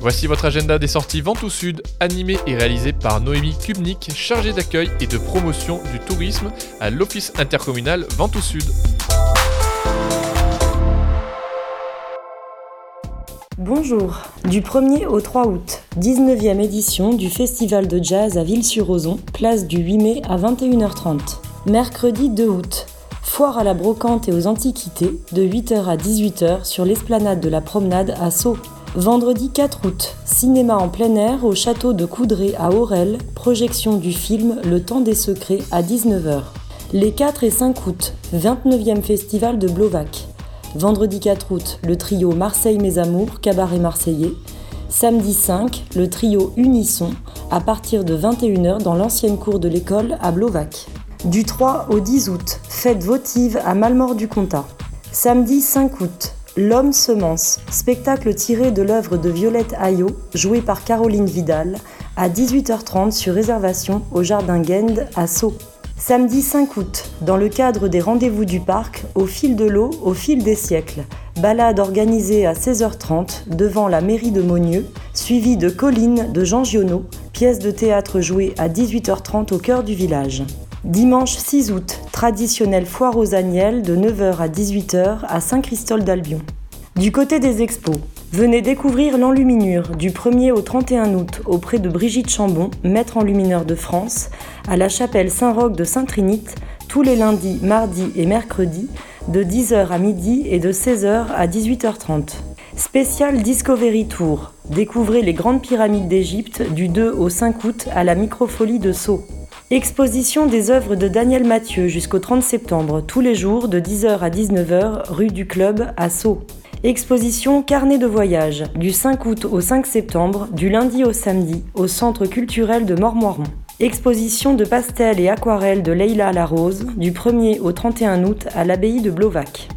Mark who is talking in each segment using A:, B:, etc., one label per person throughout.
A: Voici votre agenda des sorties Ventoux Sud, animé et réalisé par Noémie Kubnik, chargée d'accueil et de promotion du tourisme à l'Office intercommunal Ventoux Sud.
B: Bonjour, du 1er au 3 août, 19e édition du Festival de jazz à Ville-sur-Ozon, place du 8 mai à 21h30. Mercredi 2 août, foire à la brocante et aux antiquités de 8h à 18h sur l'esplanade de la promenade à Sceaux. Vendredi 4 août, cinéma en plein air au château de Coudray à Aurel, projection du film Le temps des secrets à 19h. Les 4 et 5 août, 29e festival de Blovac. Vendredi 4 août, le trio Marseille Mes Amours, cabaret marseillais. Samedi 5, le trio Unisson, à partir de 21h dans l'ancienne cour de l'école à Blovac. Du 3 au 10 août, fête votive à Malmort-du-Comtat. Samedi 5 août, L'homme semence, spectacle tiré de l'œuvre de Violette Ayot, joué par Caroline Vidal, à 18h30 sur réservation au Jardin Gend à Sceaux. Samedi 5 août, dans le cadre des rendez-vous du parc, au fil de l'eau, au fil des siècles. Balade organisée à 16h30 devant la mairie de Monieux, suivie de Colline de Jean Giono, pièce de théâtre jouée à 18h30 au cœur du village. Dimanche 6 août, traditionnelle foire aux agnelles de 9h à 18h à Saint-Christol d'Albion. Du côté des expos, venez découvrir l'enluminure du 1er au 31 août auprès de Brigitte Chambon, maître enlumineur de France, à la chapelle Saint-Roch de Saint-Trinite, tous les lundis, mardis et mercredis, de 10h à midi et de 16h à 18h30. Spécial Discovery Tour. Découvrez les grandes pyramides d'Égypte du 2 au 5 août à la Microfolie de Sceaux. Exposition des œuvres de Daniel Mathieu jusqu'au 30 septembre, tous les jours de 10h à 19h, rue du Club à Sceaux. Exposition Carnet de voyage, du 5 août au 5 septembre, du lundi au samedi, au Centre culturel de Mormoiron. Exposition de pastels et aquarelles de Leila Larose, du 1er au 31 août à l'abbaye de Blovac.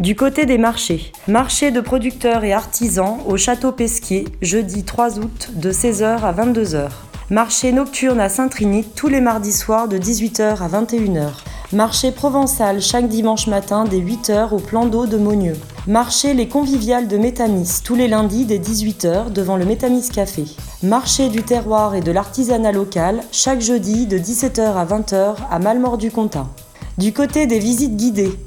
B: Du côté des marchés, marché de producteurs et artisans au Château Pesquier, jeudi 3 août de 16h à 22h. Marché nocturne à Saint-Trinite tous les mardis soirs de 18h à 21h. Marché provençal chaque dimanche matin dès 8h au plan d'eau de Monieux. Marché Les Conviviales de Métamis tous les lundis dès 18h devant le Métamis Café. Marché du terroir et de l'artisanat local chaque jeudi de 17h à 20h à Malmort-du-Comtat. Du côté des visites guidées,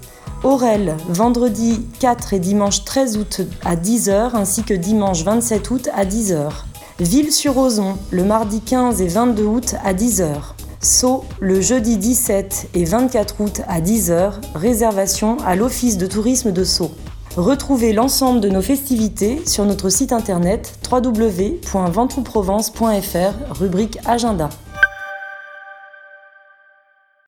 B: Aurel, vendredi 4 et dimanche 13 août à 10h ainsi que dimanche 27 août à 10h. Ville-sur-Ozon, le mardi 15 et 22 août à 10h. Sceaux, le jeudi 17 et 24 août à 10h, réservation à l'Office de tourisme de Sceaux. Retrouvez l'ensemble de nos festivités sur notre site internet www.ventouprovence.fr, rubrique Agenda.